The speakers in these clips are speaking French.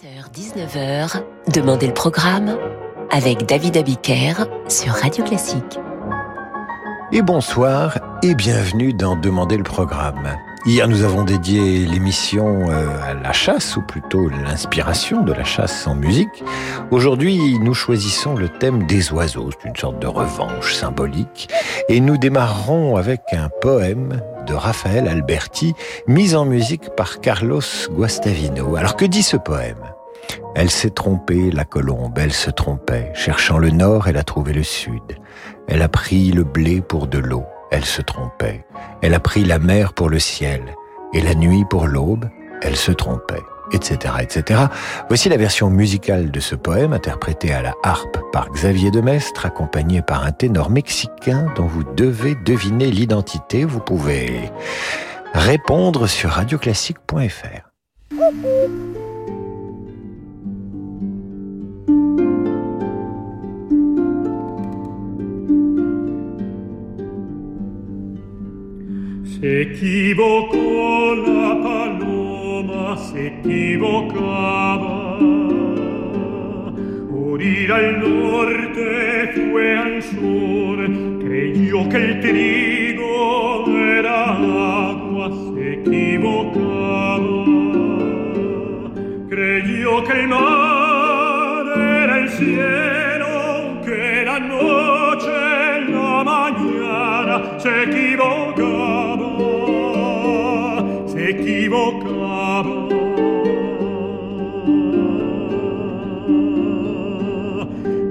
18h-19h, Demandez le programme avec David Abiker sur Radio Classique. Et bonsoir et bienvenue dans Demandez le programme. Hier, nous avons dédié l'émission euh, à la chasse, ou plutôt l'inspiration de la chasse en musique. Aujourd'hui, nous choisissons le thème des oiseaux, c'est une sorte de revanche symbolique. Et nous démarrerons avec un poème de Raphaël Alberti, mis en musique par Carlos Guastavino. Alors que dit ce poème? Elle s'est trompée, la colombe, elle se trompait. Cherchant le nord, elle a trouvé le sud. Elle a pris le blé pour de l'eau elle se trompait. Elle a pris la mer pour le ciel et la nuit pour l'aube, elle se trompait, etc., etc. Voici la version musicale de ce poème interprété à la harpe par Xavier de Mestre, accompagné par un ténor mexicain dont vous devez deviner l'identité. Vous pouvez répondre sur radioclassique.fr. Se equivocó la paloma, se equivocaba. Por ir al norte fue al sur, creyó que el trigo era agua, se equivocaba. Creyó que el mar era el cielo, que la noche la mañana, se equivocaba equivocaba.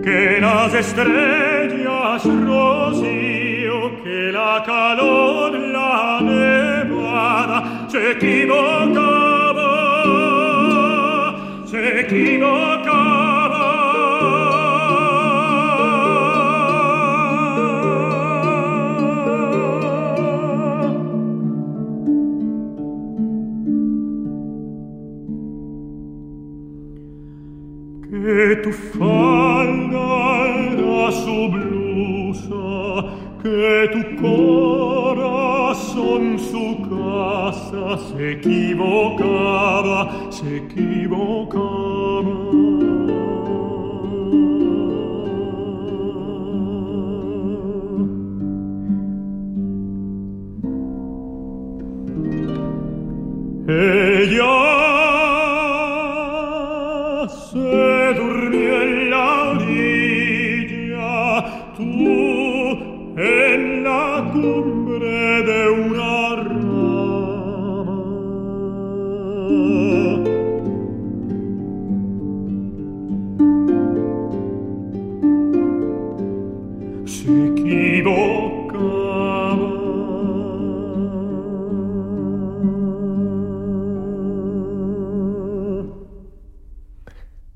Que las estrellas rocío, que la calor, la nevada, se equivocaba, se equivocaba. Falda su blusa, que tu corazón su casa se equivocaba, se equivocaba.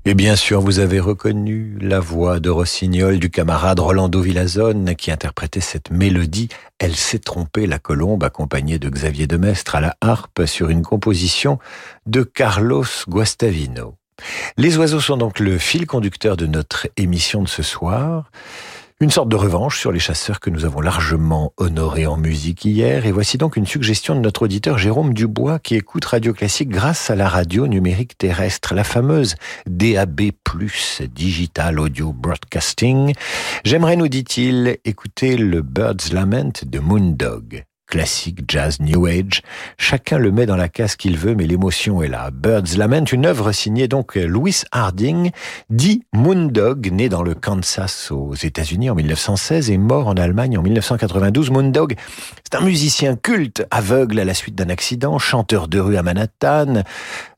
Et bien sûr, vous avez reconnu la voix de Rossignol du camarade Rolando Villazone qui interprétait cette mélodie Elle s'est trompée la colombe accompagnée de Xavier de Mestre à la harpe sur une composition de Carlos Guastavino. Les oiseaux sont donc le fil conducteur de notre émission de ce soir. Une sorte de revanche sur les chasseurs que nous avons largement honorés en musique hier. Et voici donc une suggestion de notre auditeur Jérôme Dubois qui écoute Radio Classique grâce à la radio numérique terrestre, la fameuse DAB+, Digital Audio Broadcasting. J'aimerais, nous dit-il, écouter le Bird's Lament de Moondog. Classique, jazz, new age, chacun le met dans la case qu'il veut, mais l'émotion est là. Bird's Lament, une œuvre signée donc Louis Harding, dit Moondog, né dans le Kansas aux États-Unis en 1916 et mort en Allemagne en 1992. Moondog, c'est un musicien culte, aveugle à la suite d'un accident, chanteur de rue à Manhattan,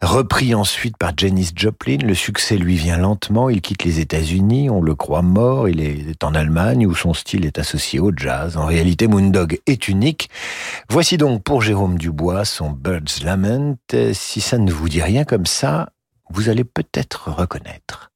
repris ensuite par Janis Joplin. Le succès lui vient lentement, il quitte les États-Unis, on le croit mort, il est en Allemagne où son style est associé au jazz. En réalité, Moondog est unique. Voici donc pour Jérôme Dubois son Bird's Lament. Si ça ne vous dit rien comme ça, vous allez peut-être reconnaître.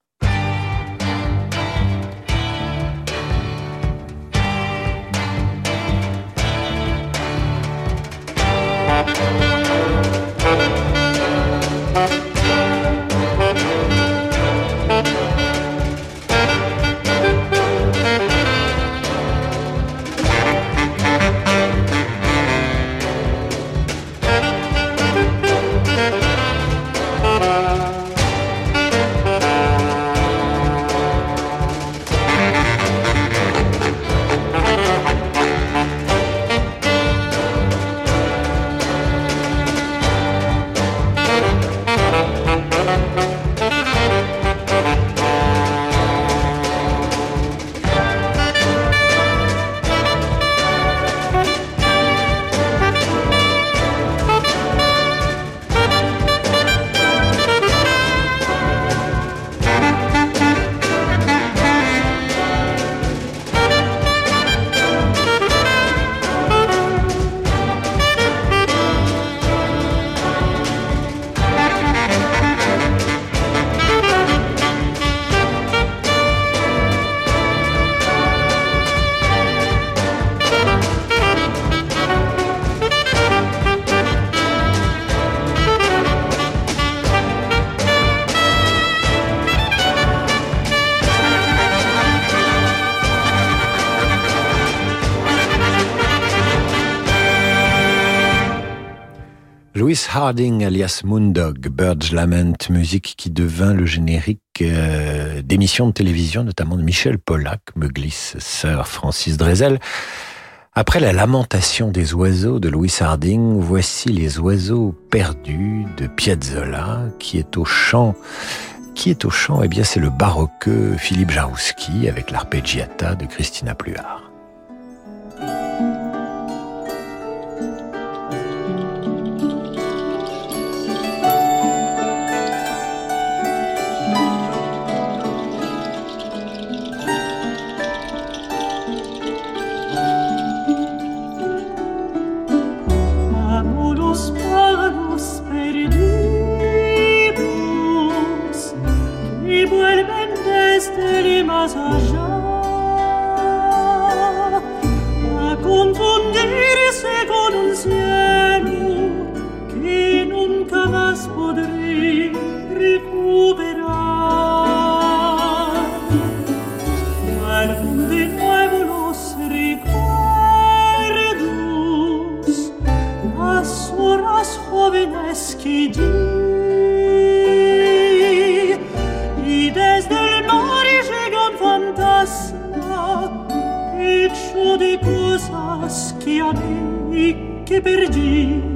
Louis Harding alias Moondog, Bird's Lament, musique qui devint le générique euh, d'émissions de télévision, notamment de Michel Pollack, me glisse Sir Francis Drezel. Après la lamentation des oiseaux de Louis Harding, voici les oiseaux perdus de Piazzolla, qui est au chant. Qui est au chant Eh bien, c'est le baroqueux Philippe Jarouski avec l'arpeggiata de Christina Pluart. che per G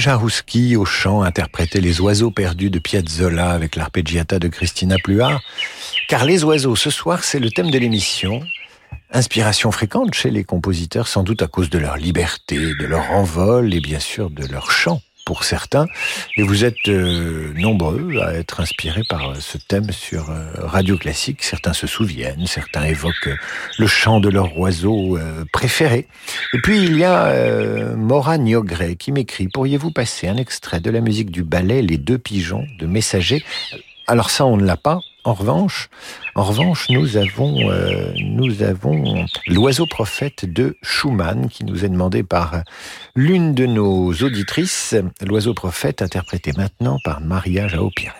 Jarouski au chant interprétait les oiseaux perdus de Piazzolla avec l'arpeggiata de Christina Pluart. Car les oiseaux, ce soir, c'est le thème de l'émission. Inspiration fréquente chez les compositeurs, sans doute à cause de leur liberté, de leur envol et bien sûr de leur chant pour certains. Et vous êtes euh, nombreux à être inspirés par euh, ce thème sur euh, Radio Classique. Certains se souviennent, certains évoquent le chant de leur oiseau préféré. Et puis il y a Mora Niogré qui m'écrit Pourriez-vous passer un extrait de la musique du ballet Les deux pigeons de Messager? Alors ça, on ne l'a pas. En revanche, nous avons, euh, nous avons l'oiseau prophète de Schumann qui nous est demandé par l'une de nos auditrices. L'oiseau prophète interprété maintenant par Maria Jao Pires.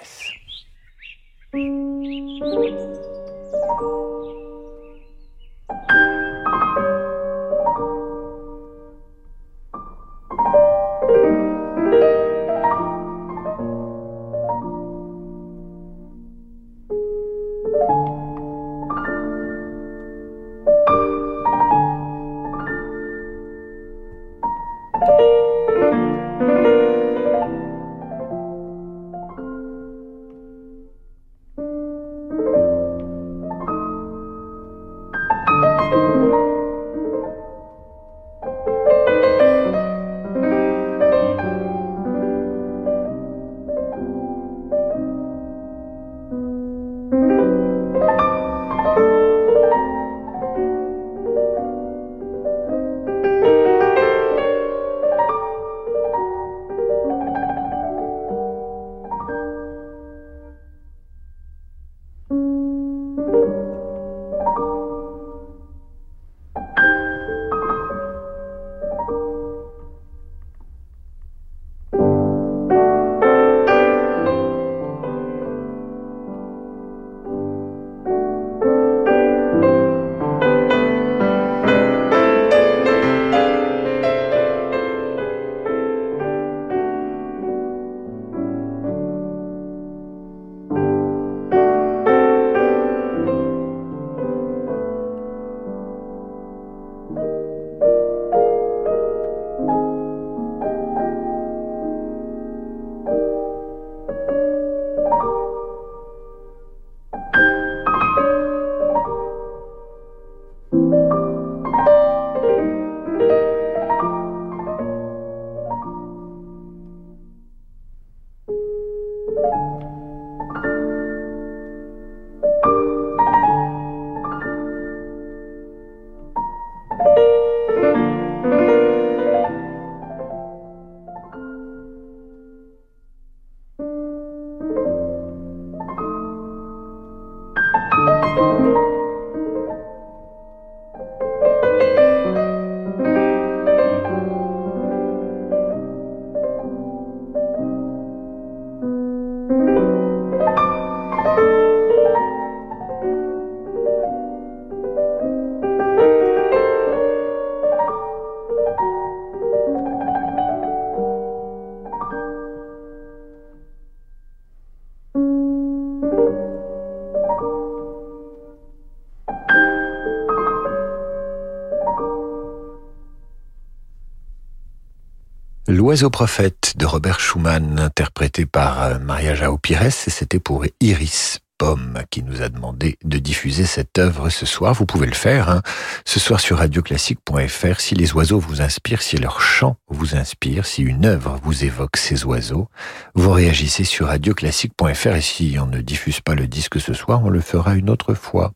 L'oiseau prophète de Robert Schumann, interprété par euh, Maria Jao Pires, et c'était pour Iris Pomme qui nous a demandé de diffuser cette œuvre ce soir. Vous pouvez le faire hein. ce soir sur radioclassique.fr si les oiseaux vous inspirent, si leur chant vous inspire, si une œuvre vous évoque ces oiseaux. Vous réagissez sur radioclassique.fr et si on ne diffuse pas le disque ce soir, on le fera une autre fois.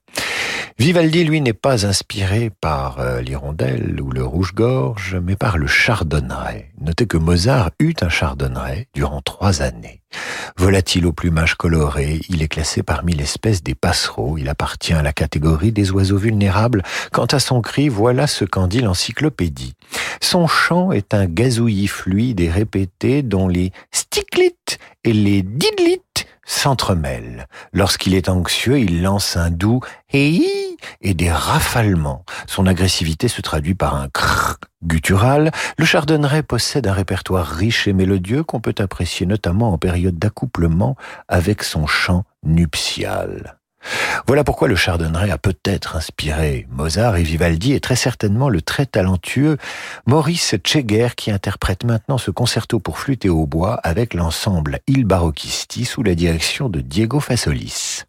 Vivaldi, lui, n'est pas inspiré par euh, l'hirondelle ou le rouge-gorge, mais par le chardonneret. Notez que Mozart eut un chardonneret durant trois années. Volatile au plumage coloré, il est classé parmi l'espèce des passereaux. Il appartient à la catégorie des oiseaux vulnérables. Quant à son cri, voilà ce qu'en dit l'encyclopédie. Son chant est un gazouillis fluide et répété dont les sticlites et les didlites s'entremêlent. Lorsqu'il est anxieux, il lance un doux hey et des rafalements. Son agressivité se traduit par un crrr guttural. Le chardonneret possède un répertoire riche et mélodieux qu'on peut apprécier notamment en période d'accouplement avec son chant nuptial. Voilà pourquoi le chardonneret a peut-être inspiré Mozart et Vivaldi et très certainement le très talentueux Maurice Tcheguer qui interprète maintenant ce concerto pour flûte et hautbois avec l'ensemble Il Barocchisti sous la direction de Diego Fasolis.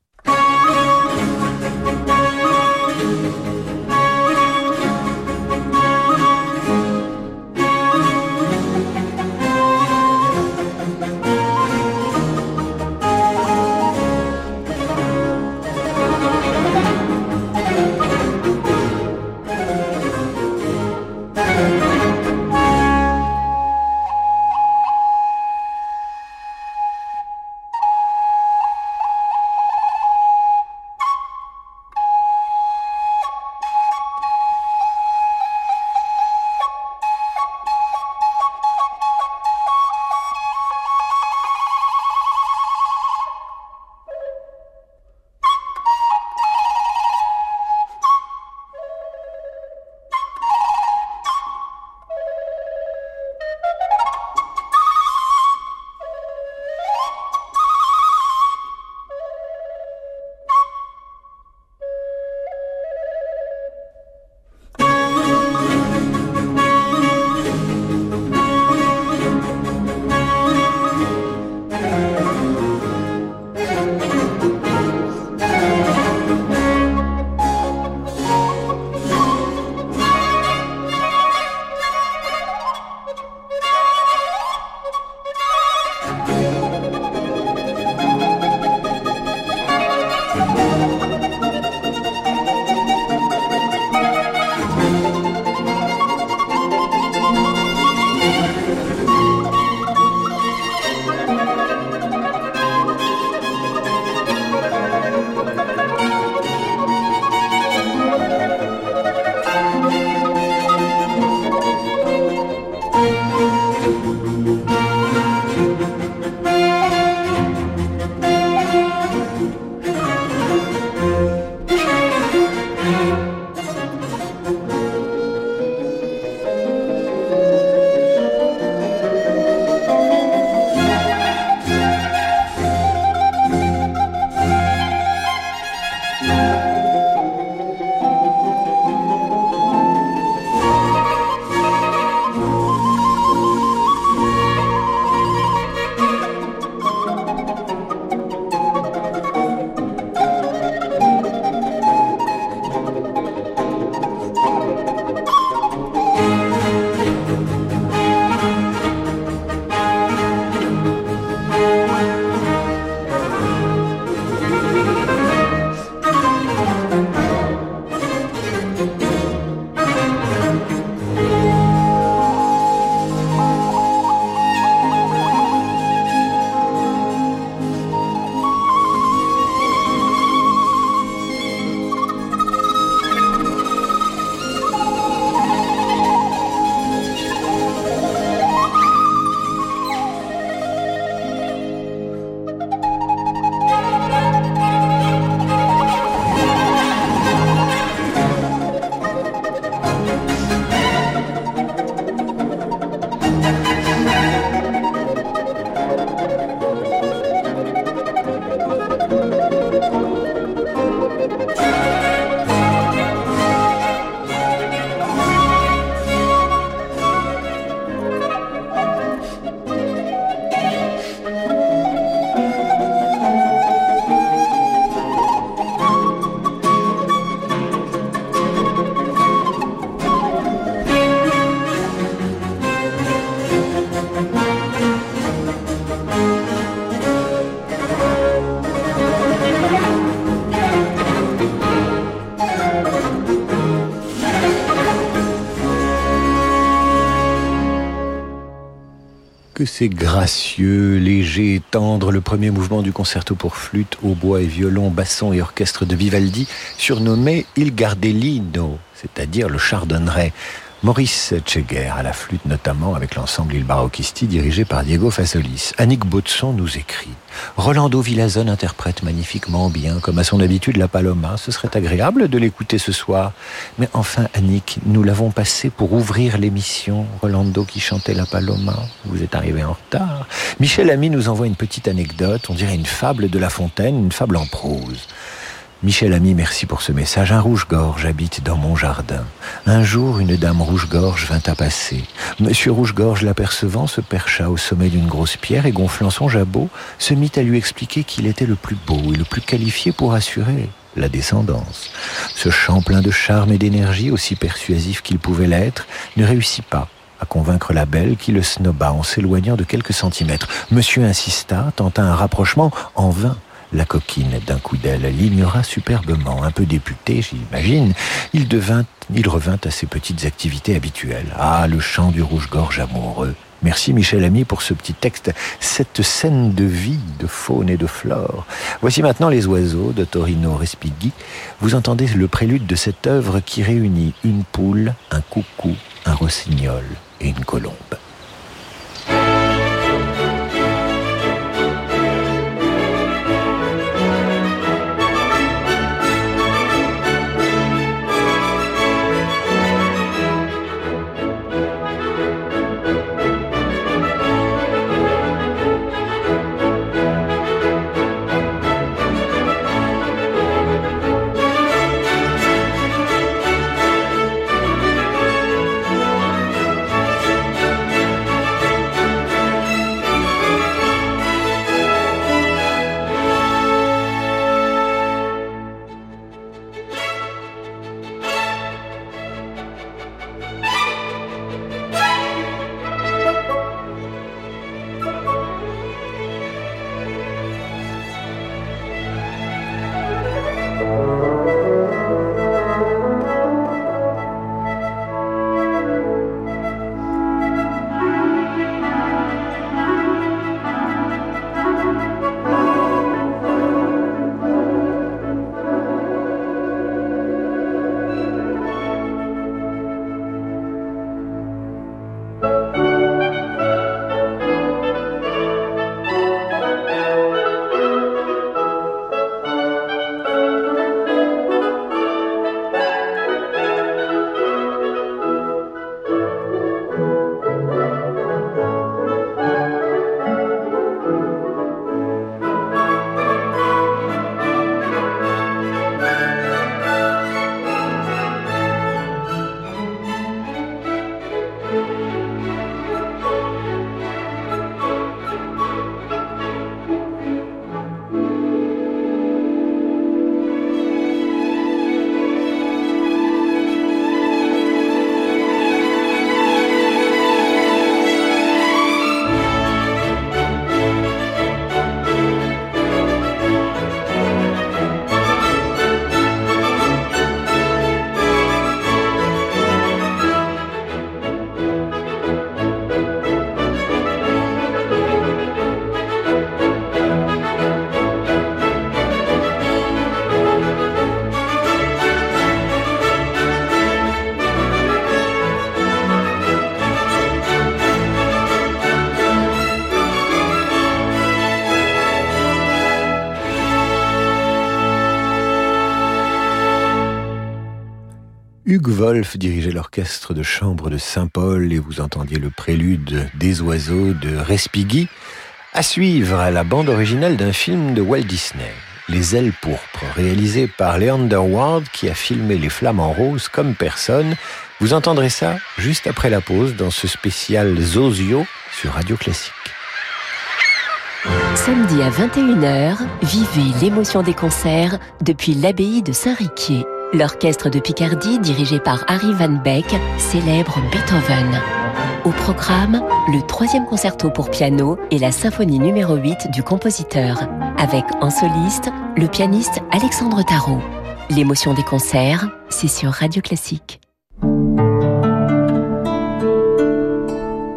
Que c'est gracieux, léger tendre, le premier mouvement du concerto pour flûte, hautbois et violon, basson et orchestre de Vivaldi, surnommé Il Gardellino, c'est-à-dire le chardonneret. Maurice Tcheguer à la flûte notamment avec l'ensemble Il Barocchisti dirigé par Diego Fasolis. Annick Baudson nous écrit Rolando Villazone interprète magnifiquement bien, comme à son habitude, la Paloma. Ce serait agréable de l'écouter ce soir. Mais enfin, Annick, nous l'avons passé pour ouvrir l'émission. Rolando qui chantait la Paloma. Vous êtes arrivé en retard. Michel Ami nous envoie une petite anecdote, on dirait une fable de La Fontaine, une fable en prose. Michel Ami, merci pour ce message. Un rouge-gorge habite dans mon jardin. Un jour, une dame rouge-gorge vint à passer. Monsieur rouge-gorge, l'apercevant, se percha au sommet d'une grosse pierre et gonflant son jabot, se mit à lui expliquer qu'il était le plus beau et le plus qualifié pour assurer la descendance. Ce chant plein de charme et d'énergie, aussi persuasif qu'il pouvait l'être, ne réussit pas à convaincre la belle qui le snoba en s'éloignant de quelques centimètres. Monsieur insista, tenta un rapprochement en vain. La coquine, d'un coup d'aile, l'ignora superbement. Un peu député, j'imagine, il, revint à ses petites activités habituelles. Ah, le chant du rouge-gorge amoureux. Merci Michel Ami pour ce petit texte, cette scène de vie, de faune et de flore. Voici maintenant Les oiseaux de Torino Respighi. Vous entendez le prélude de cette œuvre qui réunit une poule, un coucou, un rossignol et une colombe. Wolf dirigeait l'orchestre de chambre de Saint-Paul et vous entendiez le prélude des oiseaux de Respighi. À suivre la bande originale d'un film de Walt Disney, Les ailes pourpres, réalisé par Leander Ward qui a filmé Les flammes en rose comme personne. Vous entendrez ça juste après la pause dans ce spécial Zozio sur Radio Classique. Samedi à 21h, vivez l'émotion des concerts depuis l'abbaye de Saint-Riquier. L'orchestre de Picardie, dirigé par Harry Van Beck, célèbre Beethoven. Au programme, le troisième concerto pour piano et la symphonie numéro 8 du compositeur, avec en soliste le pianiste Alexandre Tarot. L'émotion des concerts, c'est sur Radio Classique.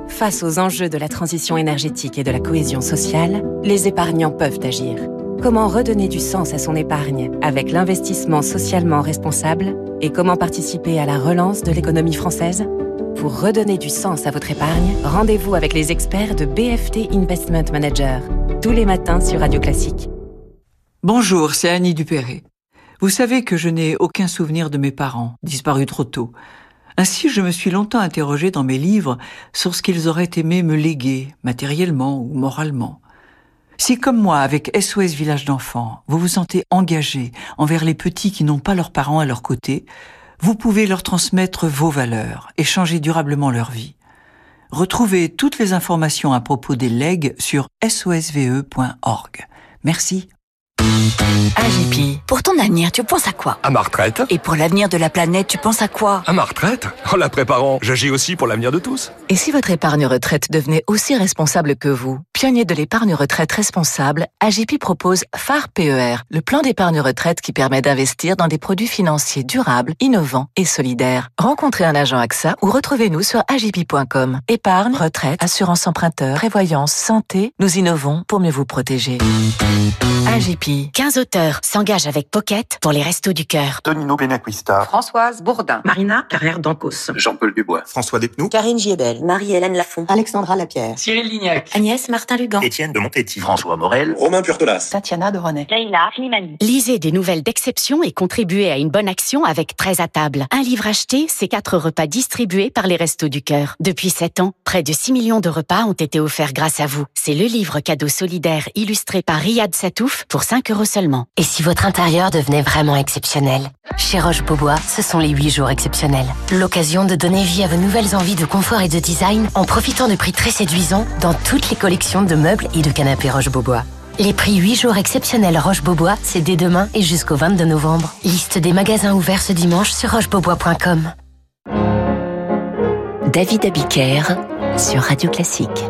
Face aux enjeux de la transition énergétique et de la cohésion sociale, les épargnants peuvent agir. Comment redonner du sens à son épargne avec l'investissement socialement responsable et comment participer à la relance de l'économie française? Pour redonner du sens à votre épargne, rendez-vous avec les experts de BFT Investment Manager, tous les matins sur Radio Classique. Bonjour, c'est Annie Dupéré. Vous savez que je n'ai aucun souvenir de mes parents, disparus trop tôt. Ainsi, je me suis longtemps interrogé dans mes livres sur ce qu'ils auraient aimé me léguer, matériellement ou moralement. Si, comme moi, avec SOS Village d'enfants, vous vous sentez engagé envers les petits qui n'ont pas leurs parents à leur côté, vous pouvez leur transmettre vos valeurs et changer durablement leur vie. Retrouvez toutes les informations à propos des legs sur sosve.org. Merci. AGP, pour ton avenir, tu penses à quoi? À ma retraite. Et pour l'avenir de la planète, tu penses à quoi? À ma retraite? En la préparant, j'agis aussi pour l'avenir de tous. Et si votre épargne retraite devenait aussi responsable que vous? Pionnier de l'épargne retraite responsable, AGP propose phare PER, le plan d'épargne retraite qui permet d'investir dans des produits financiers durables, innovants et solidaires. Rencontrez un agent AXA ou retrouvez-nous sur agip.com. Épargne, retraite, assurance emprunteur, prévoyance, santé, nous innovons pour mieux vous protéger. AGP. 15 auteurs s'engagent avec Pocket pour les Restos du Cœur. Tonino Benacquista. Françoise Bourdin. Marina Carrère d'Ancos. Jean-Paul Dubois. François Despnous. Karine Giebel. Marie-Hélène Lafont. Alexandra Lapierre. Cyril Lignac. Agnès Martin-Lugan. Étienne de Montetti. François Morel. Romain Purtolas. Tatiana de René. Leïla Slimani. Lisez des nouvelles d'exception et contribuez à une bonne action avec 13 à table. Un livre acheté, c'est quatre repas distribués par les Restos du Cœur. Depuis 7 ans, près de 6 millions de repas ont été offerts grâce à vous. C'est le livre cadeau solidaire illustré par Riyad Satouf pour 5 euros seulement. Et si votre intérieur devenait vraiment exceptionnel? Chez Roche-Beaubois, ce sont les 8 jours exceptionnels. L'occasion de donner vie à vos nouvelles envies de confort et de design en profitant de prix très séduisants dans toutes les collections de meubles et de canapés Roche-Beaubois. Les prix 8 jours exceptionnels Roche-Beaubois, c'est dès demain et jusqu'au 22 novembre. Liste des magasins ouverts ce dimanche sur rochebeaubois.com. David Abiker sur Radio Classique.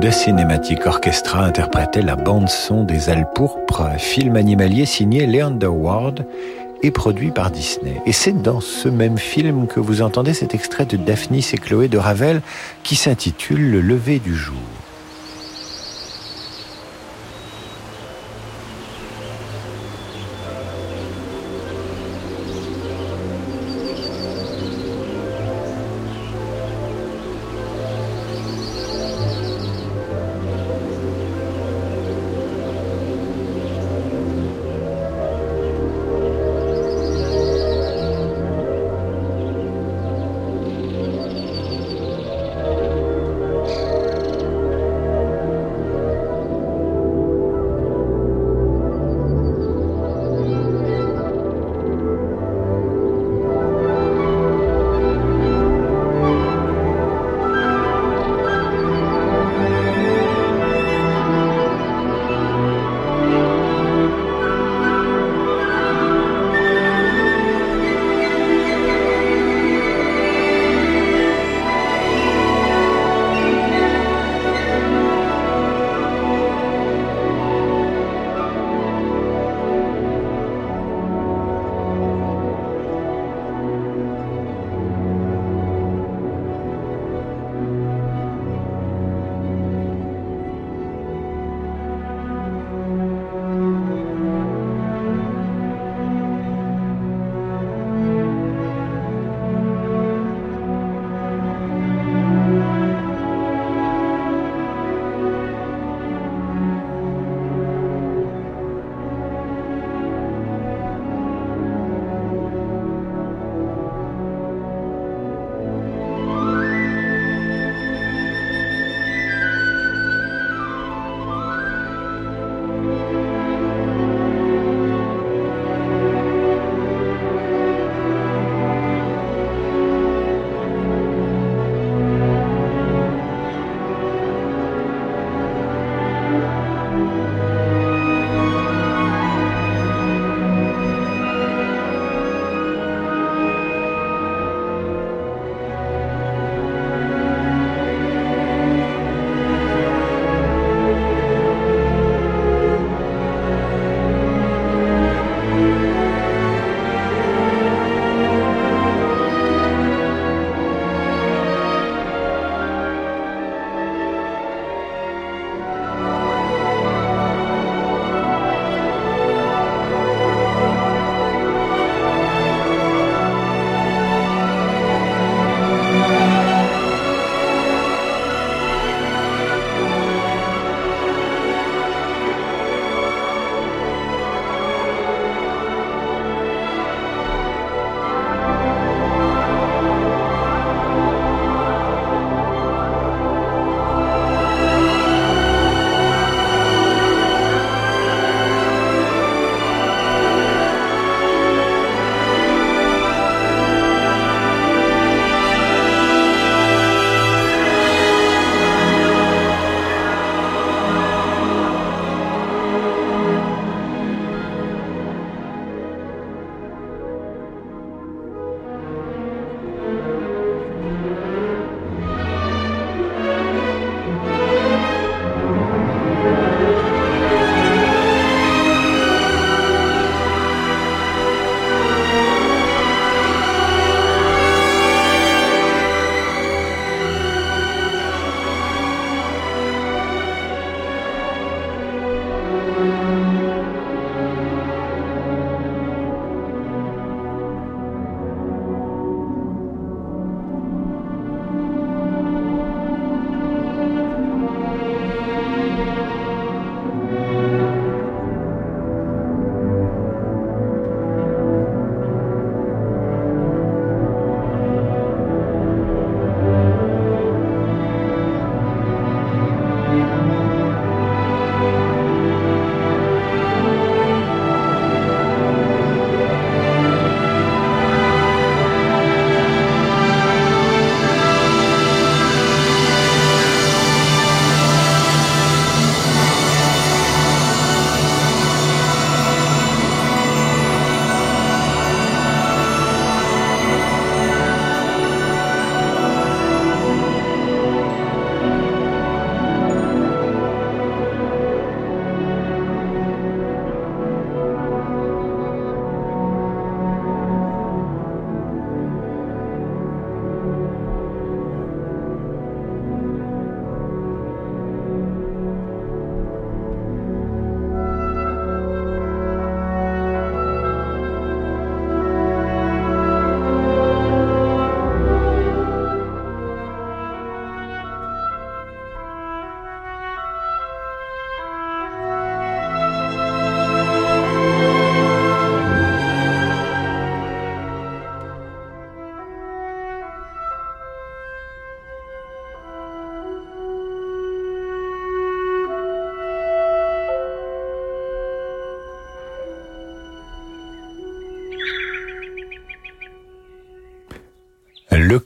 The Cinematic Orchestra interprétait la bande-son des Alpes pourpres, film animalier signé Leander Ward et produit par Disney. Et c'est dans ce même film que vous entendez cet extrait de Daphnis et Chloé de Ravel qui s'intitule Le lever du jour.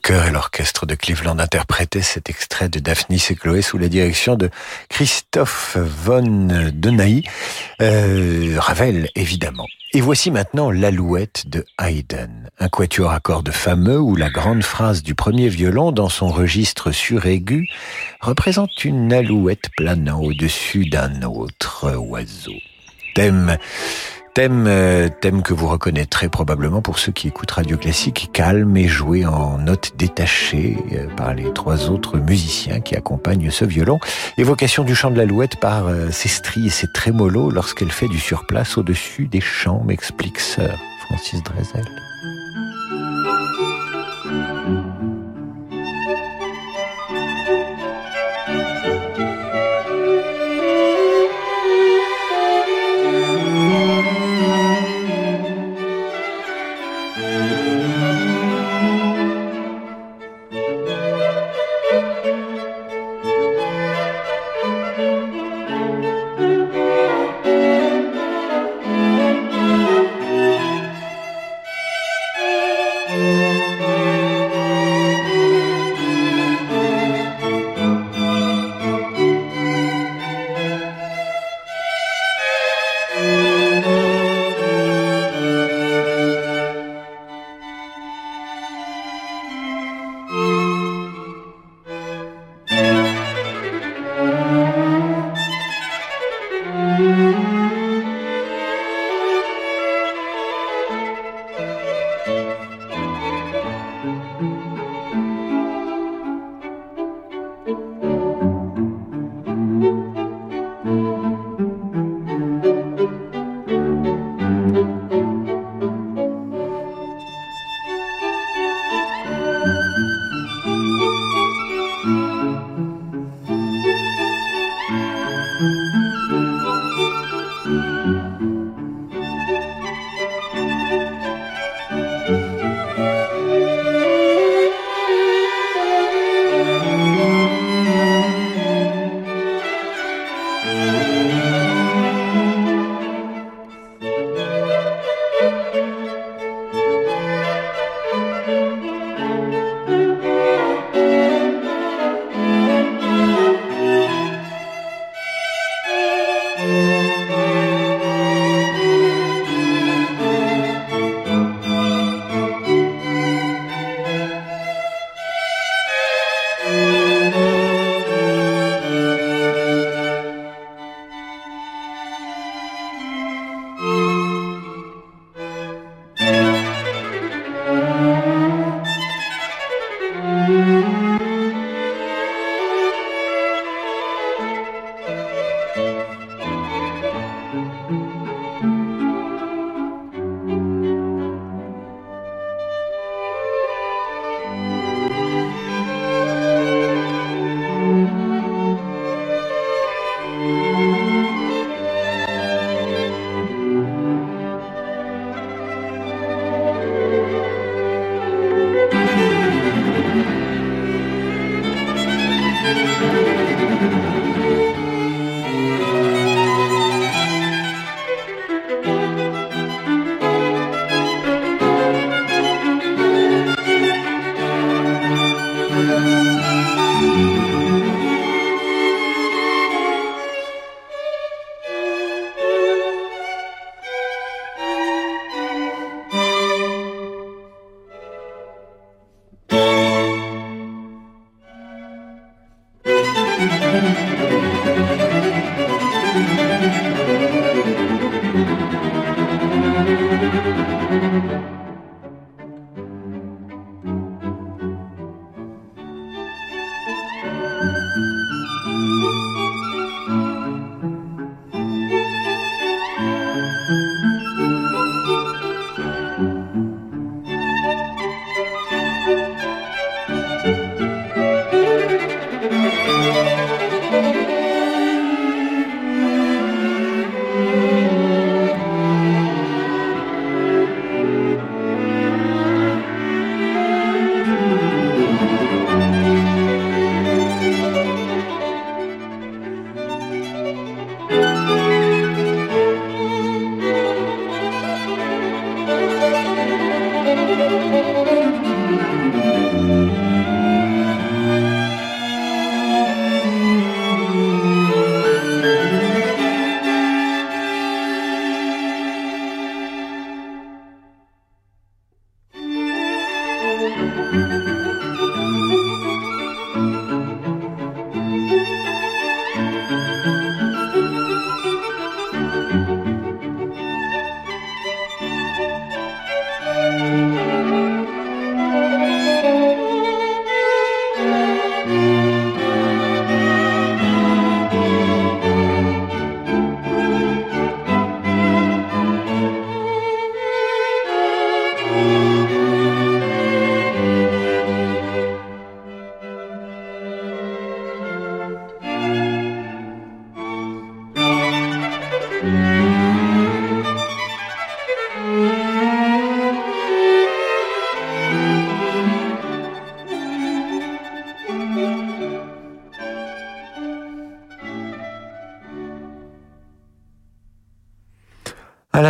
Chœur et l'orchestre de Cleveland interprétaient cet extrait de Daphnis et Chloé sous la direction de Christophe von Denaï, euh, Ravel évidemment. Et voici maintenant l'Alouette de Haydn, un quatuor à cordes fameux où la grande phrase du premier violon dans son registre suraigu représente une alouette planant au-dessus d'un autre oiseau. Thème Thème, euh, thème que vous reconnaîtrez probablement pour ceux qui écoutent Radio Classique, calme et joué en notes détachées euh, par les trois autres musiciens qui accompagnent ce violon. Évocation du chant de l'alouette par euh, ses stries et ses trémolos lorsqu'elle fait du surplace au-dessus des champs, m'explique sœur Francis Drezel.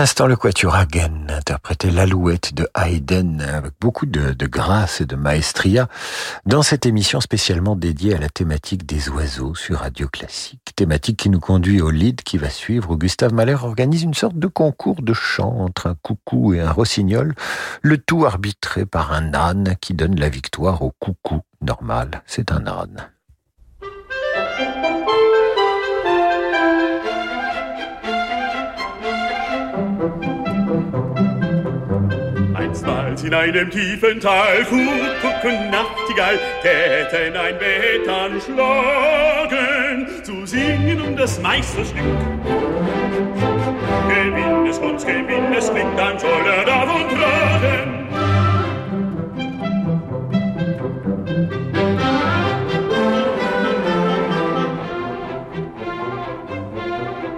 L'instant, le Quatuor Hagen interprétait l'alouette de Haydn avec beaucoup de, de, grâce et de maestria dans cette émission spécialement dédiée à la thématique des oiseaux sur Radio Classique. Thématique qui nous conduit au lead qui va suivre où Gustave Mahler organise une sorte de concours de chant entre un coucou et un rossignol, le tout arbitré par un âne qui donne la victoire au coucou normal. C'est un âne. In einem tiefen Tal Kuckuck und Nachtigall täten ein Bett anschlagen, zu singen um das Meisterstück. Gewinn es uns, gewinn es klingt, dann soll er davon tragen.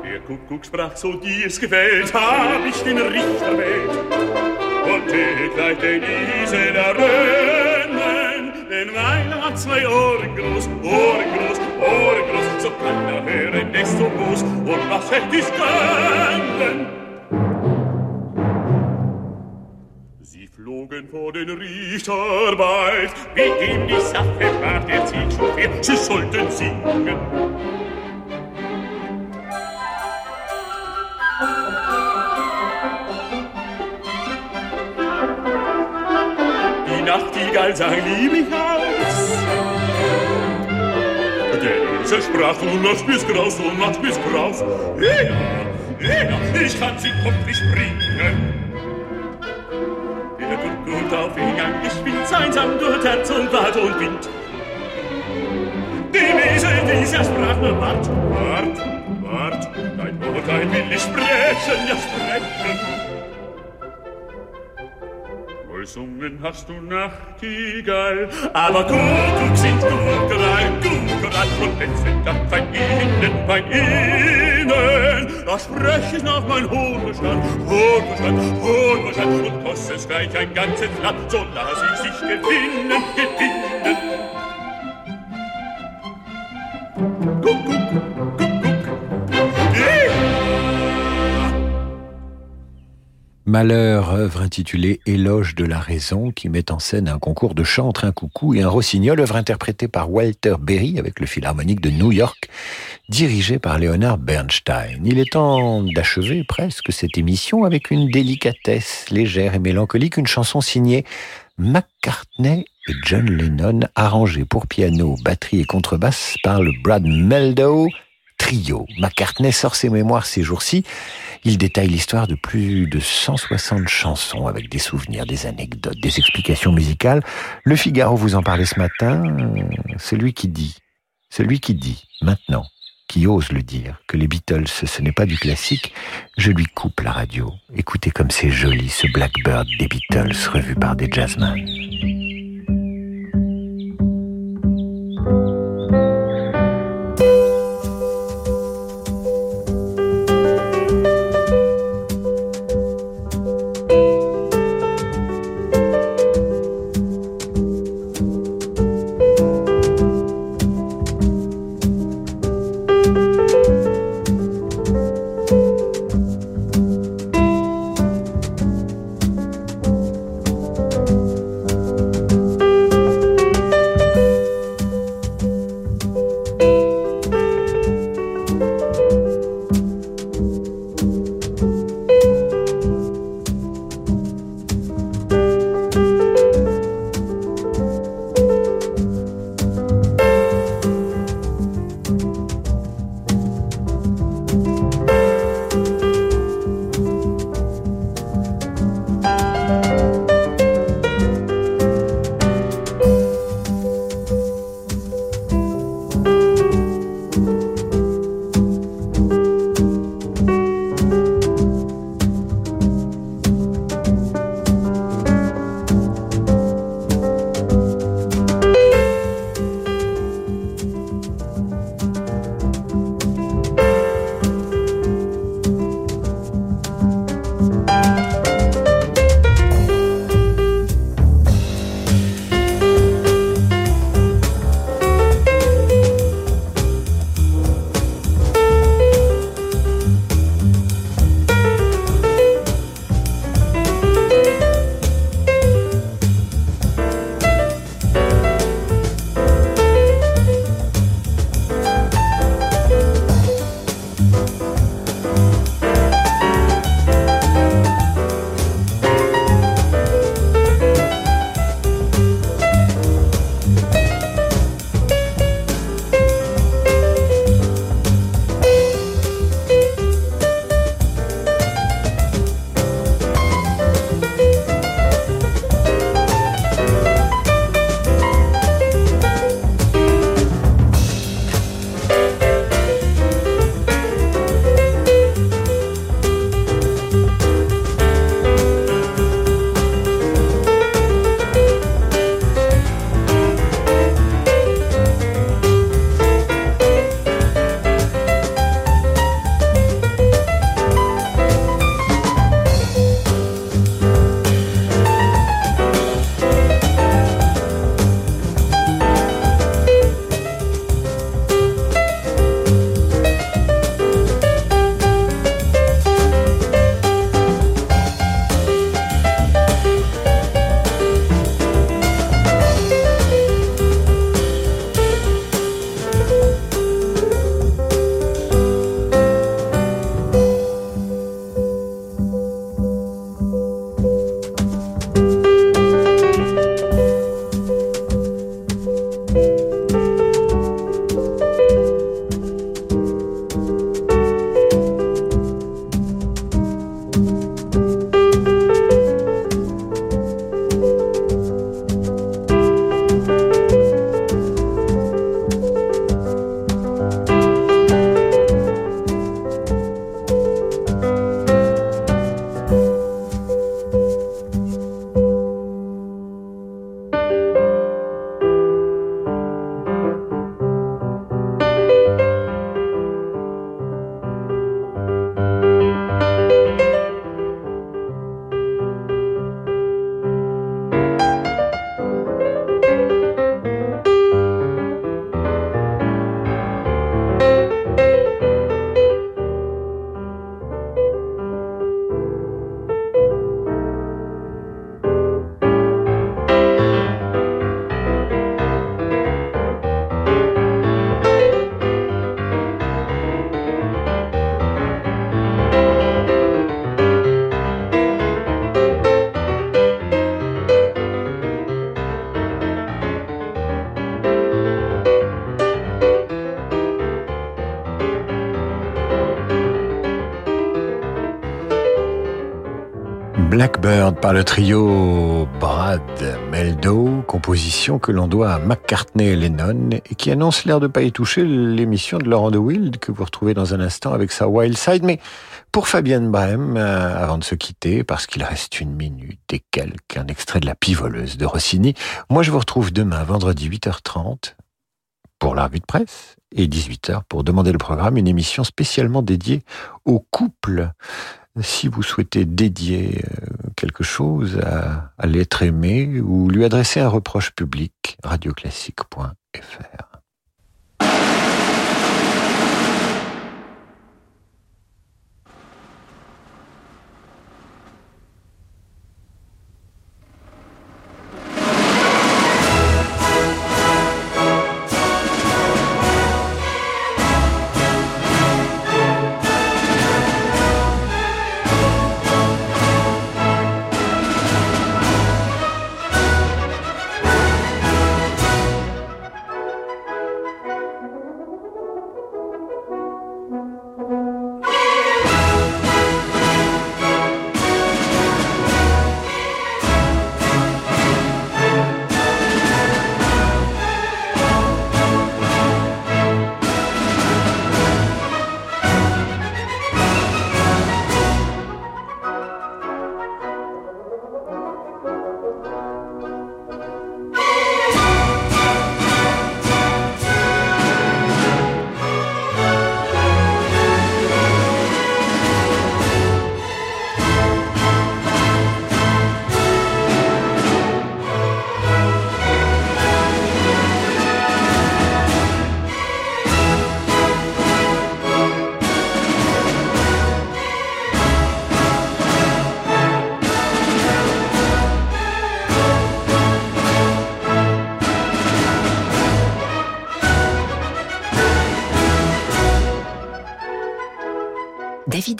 Der Kuckuck sprach so, die es gefällt, hab ich den Richter wählt und täglich den Isel errennen. Denn meiner hat zwei Ohren groß, Ohren groß, Ohren groß, so kann er hören, desto groß, und was hätt ich können? Sie flogen vor den Richter bald, mit ihm die Sache war der Ziel schon viel, sie sollten singen. Nachtigall sang lieblich aus. Der Esel sprach, du machst bis graus, du machst bis graus. Ja, ja, ich kann sie kopflich bringen. Der Kuckuck auf ihn angespielt, einsam durch Herz und Bad und Wind. Dem Esel dieser sprach nur, wart, wart, wart, dein Urteil will ich sprechen, ja sprechen. Gesungen hast du Nachtigall, aber Kuckuck sind Guckerei, Guckerei, und wenn sind dann fein innen, fein innen, da sprech ich nach mein Hohenbestand, Hohenbestand, Hohenbestand, und kostet es gleich ein ganzes Land, so lass ich sich gewinnen, gewinnen. Malheur, œuvre intitulée Éloge de la raison, qui met en scène un concours de chant un coucou et un rossignol, œuvre interprétée par Walter Berry avec le Philharmonique de New York, dirigé par Leonard Bernstein. Il est temps d'achever presque cette émission avec une délicatesse légère et mélancolique, une chanson signée McCartney et John Lennon, arrangée pour piano, batterie et contrebasse par le Brad Meldow Trio. McCartney sort ses mémoires ces jours-ci. Il détaille l'histoire de plus de 160 chansons avec des souvenirs, des anecdotes, des explications musicales. Le Figaro vous en parlait ce matin. Celui qui dit, celui qui dit, maintenant, qui ose le dire, que les Beatles, ce n'est pas du classique, je lui coupe la radio. Écoutez comme c'est joli ce Blackbird des Beatles revu par des jazzmen. Par le trio Brad Meldo, composition que l'on doit à McCartney et Lennon et qui annonce l'air de pas y toucher l'émission de Laurent de Wild que vous retrouvez dans un instant avec sa Wild Side. Mais pour Fabienne Brem, euh, avant de se quitter, parce qu'il reste une minute et quelques, un extrait de La Pivoleuse de Rossini, moi je vous retrouve demain, vendredi 8h30, pour la de presse et 18h pour demander le programme, une émission spécialement dédiée au couple si vous souhaitez dédier euh, quelque chose à, l'être aimé ou lui adresser un reproche public, radioclassique.fr.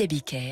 Abiker